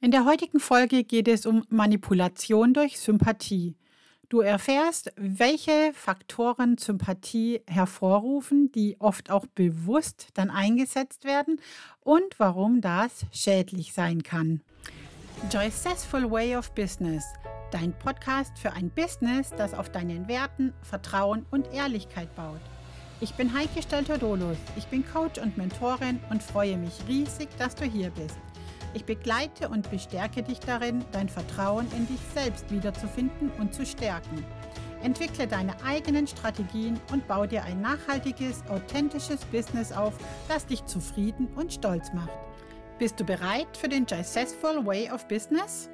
In der heutigen Folge geht es um Manipulation durch Sympathie. Du erfährst, welche Faktoren Sympathie hervorrufen, die oft auch bewusst dann eingesetzt werden und warum das schädlich sein kann. Joycessful Way of Business, dein Podcast für ein Business, das auf deinen Werten, Vertrauen und Ehrlichkeit baut. Ich bin Heike Stelter-Dolus, ich bin Coach und Mentorin und freue mich riesig, dass du hier bist. Ich begleite und bestärke dich darin, dein Vertrauen in dich selbst wiederzufinden und zu stärken. Entwickle deine eigenen Strategien und baue dir ein nachhaltiges, authentisches Business auf, das dich zufrieden und stolz macht. Bist du bereit für den Successful Way of Business?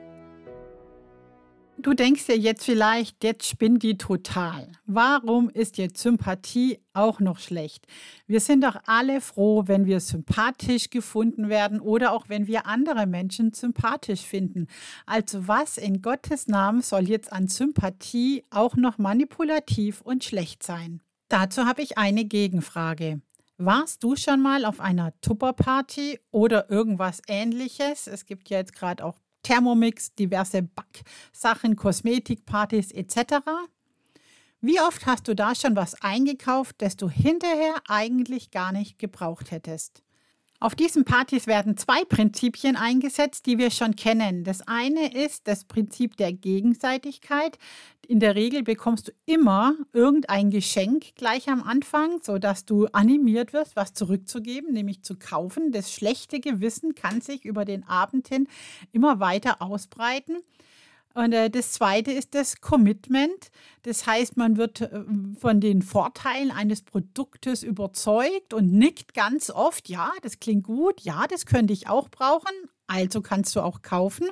Du denkst dir jetzt vielleicht, jetzt spinnt die total. Warum ist jetzt Sympathie auch noch schlecht? Wir sind doch alle froh, wenn wir sympathisch gefunden werden oder auch wenn wir andere Menschen sympathisch finden. Also was in Gottes Namen soll jetzt an Sympathie auch noch manipulativ und schlecht sein? Dazu habe ich eine Gegenfrage. Warst du schon mal auf einer Tupperparty oder irgendwas ähnliches? Es gibt ja jetzt gerade auch Thermomix, diverse Backsachen, Kosmetikpartys etc. Wie oft hast du da schon was eingekauft, das du hinterher eigentlich gar nicht gebraucht hättest? Auf diesen Partys werden zwei Prinzipien eingesetzt, die wir schon kennen. Das eine ist das Prinzip der Gegenseitigkeit. In der Regel bekommst du immer irgendein Geschenk gleich am Anfang, sodass du animiert wirst, was zurückzugeben, nämlich zu kaufen. Das schlechte Gewissen kann sich über den Abend hin immer weiter ausbreiten. Und äh, das zweite ist das Commitment. Das heißt, man wird äh, von den Vorteilen eines Produktes überzeugt und nickt ganz oft, ja, das klingt gut, ja, das könnte ich auch brauchen, also kannst du auch kaufen.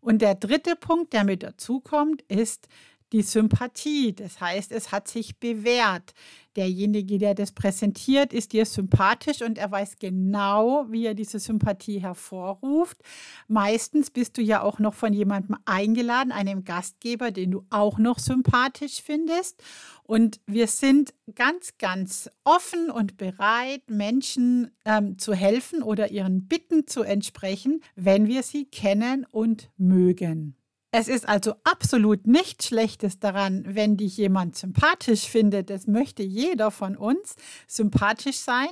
Und der dritte Punkt, der mit dazukommt, ist die Sympathie. Das heißt, es hat sich bewährt. Derjenige, der das präsentiert, ist dir sympathisch und er weiß genau, wie er diese Sympathie hervorruft. Meistens bist du ja auch noch von jemandem eingeladen, einem Gastgeber, den du auch noch sympathisch findest. Und wir sind ganz, ganz offen und bereit, Menschen ähm, zu helfen oder ihren Bitten zu entsprechen, wenn wir sie kennen und mögen. Es ist also absolut nichts Schlechtes daran, wenn dich jemand sympathisch findet. Das möchte jeder von uns sympathisch sein.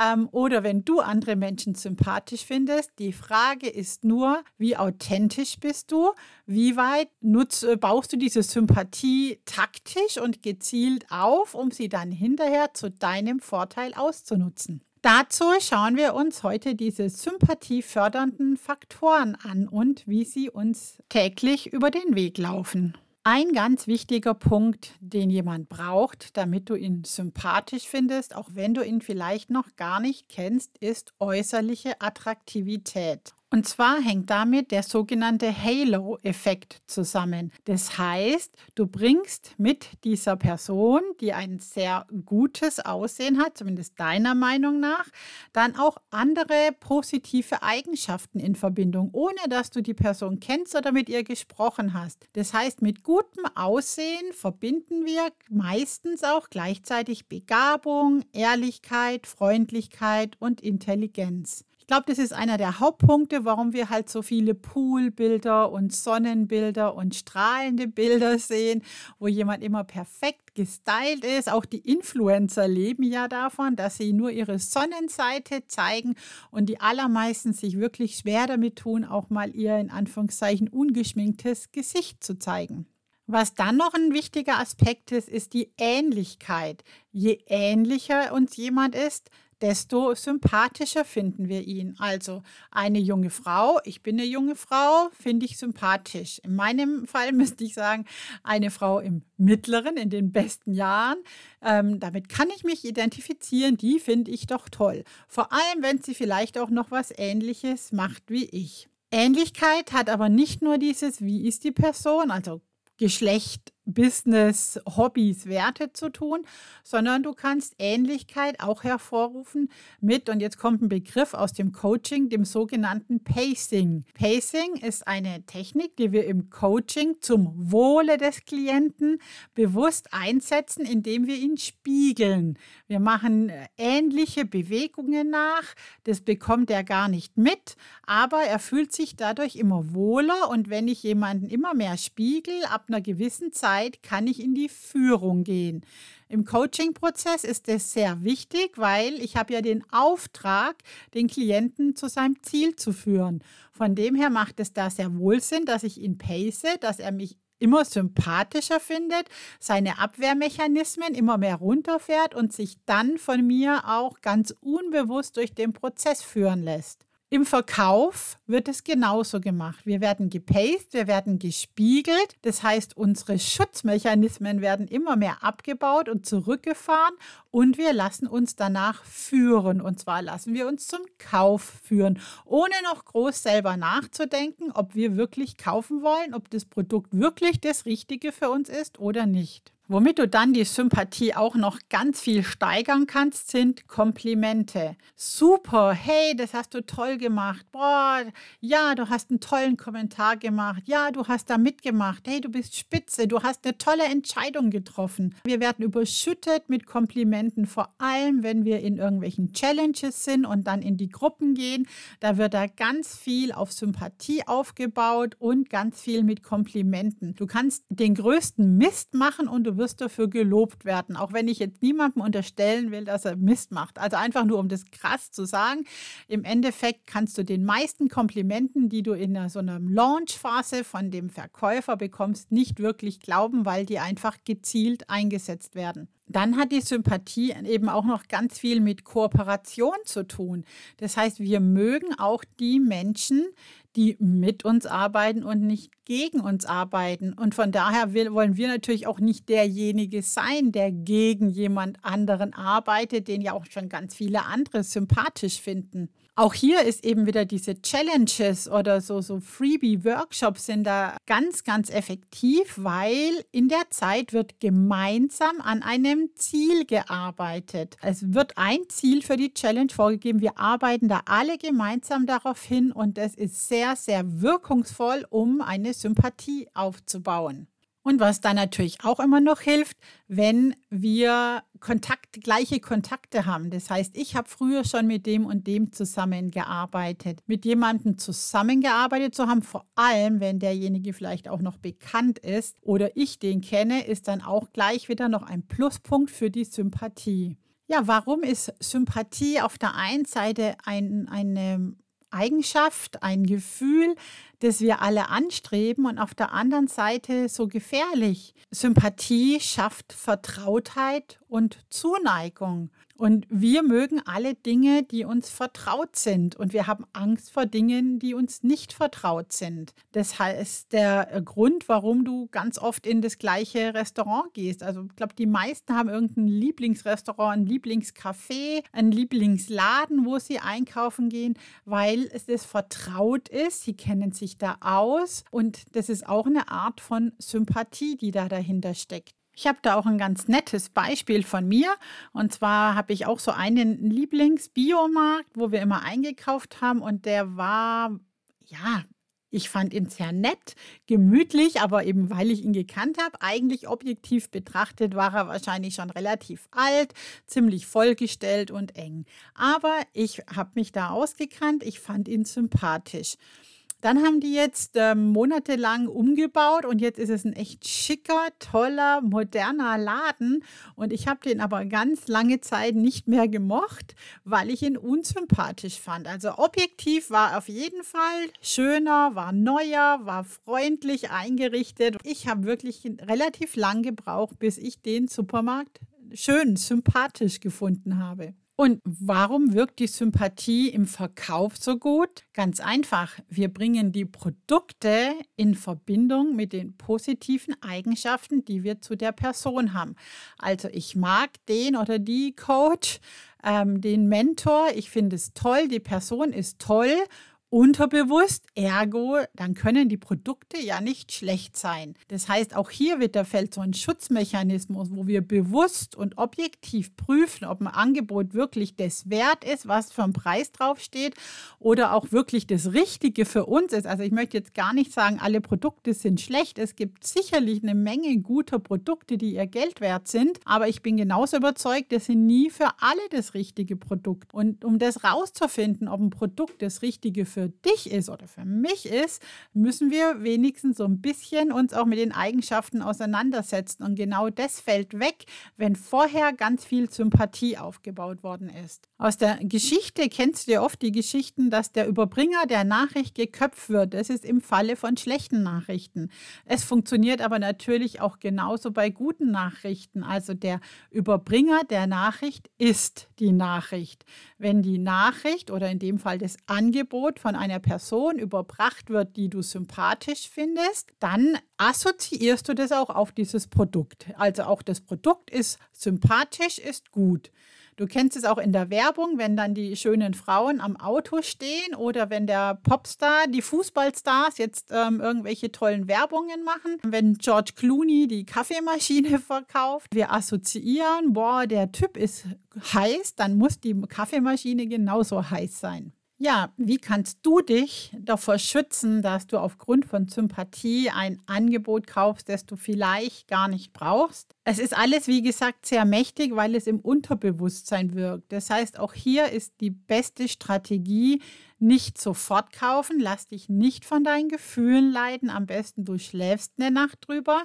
Ähm, oder wenn du andere Menschen sympathisch findest. Die Frage ist nur, wie authentisch bist du? Wie weit nutz, äh, baust du diese Sympathie taktisch und gezielt auf, um sie dann hinterher zu deinem Vorteil auszunutzen? Dazu schauen wir uns heute diese sympathiefördernden Faktoren an und wie sie uns täglich über den Weg laufen. Ein ganz wichtiger Punkt, den jemand braucht, damit du ihn sympathisch findest, auch wenn du ihn vielleicht noch gar nicht kennst, ist äußerliche Attraktivität. Und zwar hängt damit der sogenannte Halo-Effekt zusammen. Das heißt, du bringst mit dieser Person, die ein sehr gutes Aussehen hat, zumindest deiner Meinung nach, dann auch andere positive Eigenschaften in Verbindung, ohne dass du die Person kennst oder mit ihr gesprochen hast. Das heißt, mit gutem Aussehen verbinden wir meistens auch gleichzeitig Begabung, Ehrlichkeit, Freundlichkeit und Intelligenz glaube, das ist einer der Hauptpunkte, warum wir halt so viele Poolbilder und Sonnenbilder und strahlende Bilder sehen, wo jemand immer perfekt gestylt ist. Auch die Influencer leben ja davon, dass sie nur ihre Sonnenseite zeigen und die allermeisten sich wirklich schwer damit tun, auch mal ihr in Anführungszeichen ungeschminktes Gesicht zu zeigen. Was dann noch ein wichtiger Aspekt ist, ist die Ähnlichkeit. Je ähnlicher uns jemand ist, desto sympathischer finden wir ihn. Also eine junge Frau, ich bin eine junge Frau, finde ich sympathisch. In meinem Fall müsste ich sagen, eine Frau im mittleren, in den besten Jahren. Ähm, damit kann ich mich identifizieren, die finde ich doch toll. Vor allem, wenn sie vielleicht auch noch was Ähnliches macht wie ich. Ähnlichkeit hat aber nicht nur dieses, wie ist die Person, also Geschlecht Business, Hobbys, Werte zu tun, sondern du kannst Ähnlichkeit auch hervorrufen mit, und jetzt kommt ein Begriff aus dem Coaching, dem sogenannten Pacing. Pacing ist eine Technik, die wir im Coaching zum Wohle des Klienten bewusst einsetzen, indem wir ihn spiegeln. Wir machen äh, ähnliche Bewegungen nach, das bekommt er gar nicht mit, aber er fühlt sich dadurch immer wohler und wenn ich jemanden immer mehr spiegel, ab einer gewissen Zeit, Zeit kann ich in die Führung gehen. Im Coaching-Prozess ist es sehr wichtig, weil ich habe ja den Auftrag, den Klienten zu seinem Ziel zu führen. Von dem her macht es da sehr wohl Sinn, dass ich ihn pace, dass er mich immer sympathischer findet, seine Abwehrmechanismen immer mehr runterfährt und sich dann von mir auch ganz unbewusst durch den Prozess führen lässt. Im Verkauf wird es genauso gemacht. Wir werden gepaced, wir werden gespiegelt. Das heißt, unsere Schutzmechanismen werden immer mehr abgebaut und zurückgefahren und wir lassen uns danach führen. Und zwar lassen wir uns zum Kauf führen, ohne noch groß selber nachzudenken, ob wir wirklich kaufen wollen, ob das Produkt wirklich das Richtige für uns ist oder nicht. Womit du dann die Sympathie auch noch ganz viel steigern kannst, sind Komplimente. Super, hey, das hast du toll gemacht. Boah, ja, du hast einen tollen Kommentar gemacht. Ja, du hast da mitgemacht. Hey, du bist spitze, du hast eine tolle Entscheidung getroffen. Wir werden überschüttet mit Komplimenten, vor allem wenn wir in irgendwelchen Challenges sind und dann in die Gruppen gehen. Da wird da ganz viel auf Sympathie aufgebaut und ganz viel mit Komplimenten. Du kannst den größten Mist machen und du wirst dafür gelobt werden. Auch wenn ich jetzt niemandem unterstellen will, dass er Mist macht. Also einfach nur, um das krass zu sagen. Im Endeffekt kannst du den meisten Komplimenten, die du in so einer Launch-Phase von dem Verkäufer bekommst, nicht wirklich glauben, weil die einfach gezielt eingesetzt werden. Dann hat die Sympathie eben auch noch ganz viel mit Kooperation zu tun. Das heißt, wir mögen auch die Menschen, die mit uns arbeiten und nicht gegen uns arbeiten. Und von daher will, wollen wir natürlich auch nicht derjenige sein, der gegen jemand anderen arbeitet, den ja auch schon ganz viele andere sympathisch finden. Auch hier ist eben wieder diese Challenges oder so, so Freebie-Workshops sind da ganz, ganz effektiv, weil in der Zeit wird gemeinsam an einem Ziel gearbeitet. Es wird ein Ziel für die Challenge vorgegeben. Wir arbeiten da alle gemeinsam darauf hin und das ist sehr, sehr wirkungsvoll, um eine Sympathie aufzubauen. Und was dann natürlich auch immer noch hilft, wenn wir Kontakt, gleiche Kontakte haben. Das heißt, ich habe früher schon mit dem und dem zusammengearbeitet. Mit jemandem zusammengearbeitet zu haben, vor allem wenn derjenige vielleicht auch noch bekannt ist oder ich den kenne, ist dann auch gleich wieder noch ein Pluspunkt für die Sympathie. Ja, warum ist Sympathie auf der einen Seite ein, eine Eigenschaft, ein Gefühl, das wir alle anstreben und auf der anderen Seite so gefährlich. Sympathie schafft Vertrautheit und Zuneigung. Und wir mögen alle Dinge, die uns vertraut sind. Und wir haben Angst vor Dingen, die uns nicht vertraut sind. Das heißt, der Grund, warum du ganz oft in das gleiche Restaurant gehst. Also ich glaube, die meisten haben irgendein Lieblingsrestaurant, ein Lieblingscafé, einen Lieblingsladen, wo sie einkaufen gehen, weil es das vertraut ist. Sie kennen sich da aus. Und das ist auch eine Art von Sympathie, die da dahinter steckt. Ich habe da auch ein ganz nettes Beispiel von mir. Und zwar habe ich auch so einen Lieblingsbiomarkt, wo wir immer eingekauft haben. Und der war, ja, ich fand ihn sehr nett, gemütlich, aber eben weil ich ihn gekannt habe, eigentlich objektiv betrachtet war er wahrscheinlich schon relativ alt, ziemlich vollgestellt und eng. Aber ich habe mich da ausgekannt, ich fand ihn sympathisch. Dann haben die jetzt äh, monatelang umgebaut und jetzt ist es ein echt schicker, toller, moderner Laden. Und ich habe den aber ganz lange Zeit nicht mehr gemocht, weil ich ihn unsympathisch fand. Also objektiv war auf jeden Fall schöner, war neuer, war freundlich eingerichtet. Ich habe wirklich relativ lang gebraucht, bis ich den Supermarkt schön, sympathisch gefunden habe. Und warum wirkt die Sympathie im Verkauf so gut? Ganz einfach, wir bringen die Produkte in Verbindung mit den positiven Eigenschaften, die wir zu der Person haben. Also ich mag den oder die Coach, ähm, den Mentor, ich finde es toll, die Person ist toll unterbewusst, ergo, dann können die Produkte ja nicht schlecht sein. Das heißt, auch hier wird der Feld so ein Schutzmechanismus, wo wir bewusst und objektiv prüfen, ob ein Angebot wirklich das wert ist, was für ein Preis draufsteht oder auch wirklich das Richtige für uns ist. Also ich möchte jetzt gar nicht sagen, alle Produkte sind schlecht. Es gibt sicherlich eine Menge guter Produkte, die ihr Geld wert sind, aber ich bin genauso überzeugt, das sind nie für alle das richtige Produkt. Und um das rauszufinden, ob ein Produkt das Richtige für für dich ist oder für mich ist, müssen wir wenigstens so ein bisschen uns auch mit den Eigenschaften auseinandersetzen. Und genau das fällt weg, wenn vorher ganz viel Sympathie aufgebaut worden ist. Aus der Geschichte kennst du ja oft die Geschichten, dass der Überbringer der Nachricht geköpft wird. Das ist im Falle von schlechten Nachrichten. Es funktioniert aber natürlich auch genauso bei guten Nachrichten. Also der Überbringer der Nachricht ist die Nachricht. Wenn die Nachricht oder in dem Fall das Angebot von von einer Person überbracht wird, die du sympathisch findest, dann assoziierst du das auch auf dieses Produkt. Also auch das Produkt ist sympathisch, ist gut. Du kennst es auch in der Werbung, wenn dann die schönen Frauen am Auto stehen oder wenn der Popstar, die Fußballstars jetzt ähm, irgendwelche tollen Werbungen machen. Wenn George Clooney die Kaffeemaschine verkauft, wir assoziieren, boah, der Typ ist heiß, dann muss die Kaffeemaschine genauso heiß sein. Ja, wie kannst du dich davor schützen, dass du aufgrund von Sympathie ein Angebot kaufst, das du vielleicht gar nicht brauchst? Es ist alles, wie gesagt, sehr mächtig, weil es im Unterbewusstsein wirkt. Das heißt, auch hier ist die beste Strategie, nicht sofort kaufen, lass dich nicht von deinen Gefühlen leiden, am besten du schläfst eine Nacht drüber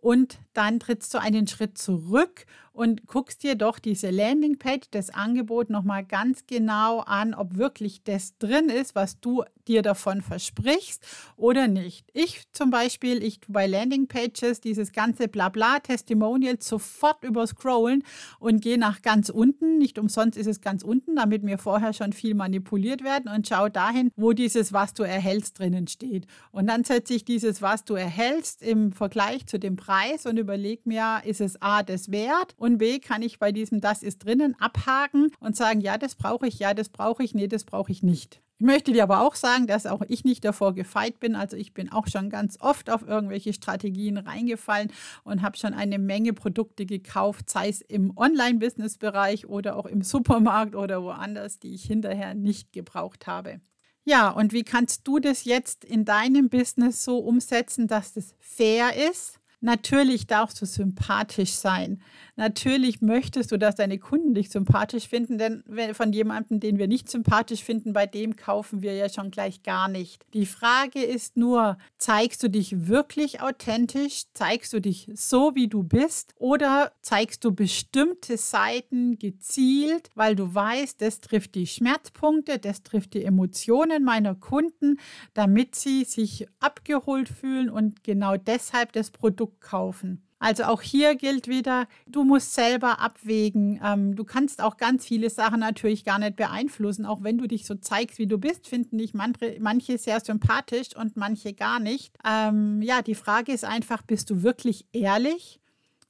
und dann trittst du einen Schritt zurück und guckst dir doch diese Landingpage, das Angebot nochmal ganz genau an, ob wirklich das drin ist, was du dir davon versprichst oder nicht. Ich zum Beispiel, ich bei Landingpages dieses ganze Blabla Testimonial sofort überscrollen und gehe nach ganz unten. Nicht umsonst ist es ganz unten, damit mir vorher schon viel manipuliert werden und schaue dahin, wo dieses Was du erhältst drinnen steht. Und dann setze ich dieses Was du erhältst im Vergleich zu dem Preis und überlege mir, ist es A das wert und B kann ich bei diesem Das ist drinnen abhaken und sagen, ja, das brauche ich, ja, das brauche ich, nee, das brauche ich nicht. Ich möchte dir aber auch sagen, dass auch ich nicht davor gefeit bin. Also ich bin auch schon ganz oft auf irgendwelche Strategien reingefallen und habe schon eine Menge Produkte gekauft, sei es im Online-Business-Bereich oder auch im Supermarkt oder woanders, die ich hinterher nicht gebraucht habe. Ja, und wie kannst du das jetzt in deinem Business so umsetzen, dass das fair ist? Natürlich darfst du sympathisch sein. Natürlich möchtest du, dass deine Kunden dich sympathisch finden, denn von jemandem, den wir nicht sympathisch finden, bei dem kaufen wir ja schon gleich gar nicht. Die Frage ist nur, zeigst du dich wirklich authentisch? Zeigst du dich so, wie du bist? Oder zeigst du bestimmte Seiten gezielt, weil du weißt, das trifft die Schmerzpunkte, das trifft die Emotionen meiner Kunden, damit sie sich abgeholt fühlen und genau deshalb das Produkt kaufen? Also auch hier gilt wieder, du musst selber abwägen. Ähm, du kannst auch ganz viele Sachen natürlich gar nicht beeinflussen. Auch wenn du dich so zeigst, wie du bist, finden dich manche, sehr sympathisch und manche gar nicht. Ähm, ja, die Frage ist einfach, bist du wirklich ehrlich?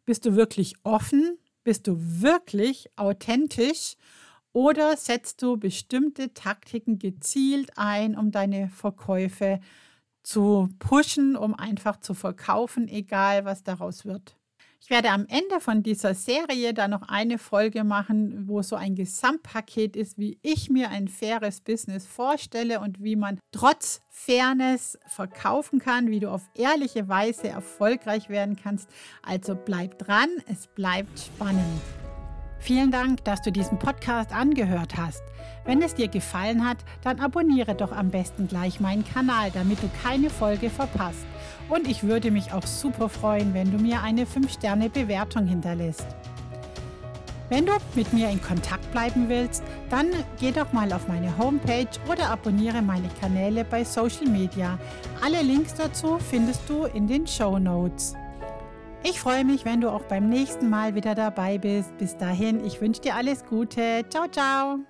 Bist du wirklich offen? Bist du wirklich authentisch? Oder setzt du bestimmte Taktiken gezielt ein, um deine Verkäufe zu zu pushen, um einfach zu verkaufen, egal was daraus wird. Ich werde am Ende von dieser Serie dann noch eine Folge machen, wo so ein Gesamtpaket ist, wie ich mir ein faires Business vorstelle und wie man trotz Fairness verkaufen kann, wie du auf ehrliche Weise erfolgreich werden kannst. Also bleib dran, es bleibt spannend. Vielen Dank, dass du diesen Podcast angehört hast. Wenn es dir gefallen hat, dann abonniere doch am besten gleich meinen Kanal, damit du keine Folge verpasst. Und ich würde mich auch super freuen, wenn du mir eine 5-Sterne-Bewertung hinterlässt. Wenn du mit mir in Kontakt bleiben willst, dann geh doch mal auf meine Homepage oder abonniere meine Kanäle bei Social Media. Alle Links dazu findest du in den Show Notes. Ich freue mich, wenn du auch beim nächsten Mal wieder dabei bist. Bis dahin, ich wünsche dir alles Gute. Ciao, ciao.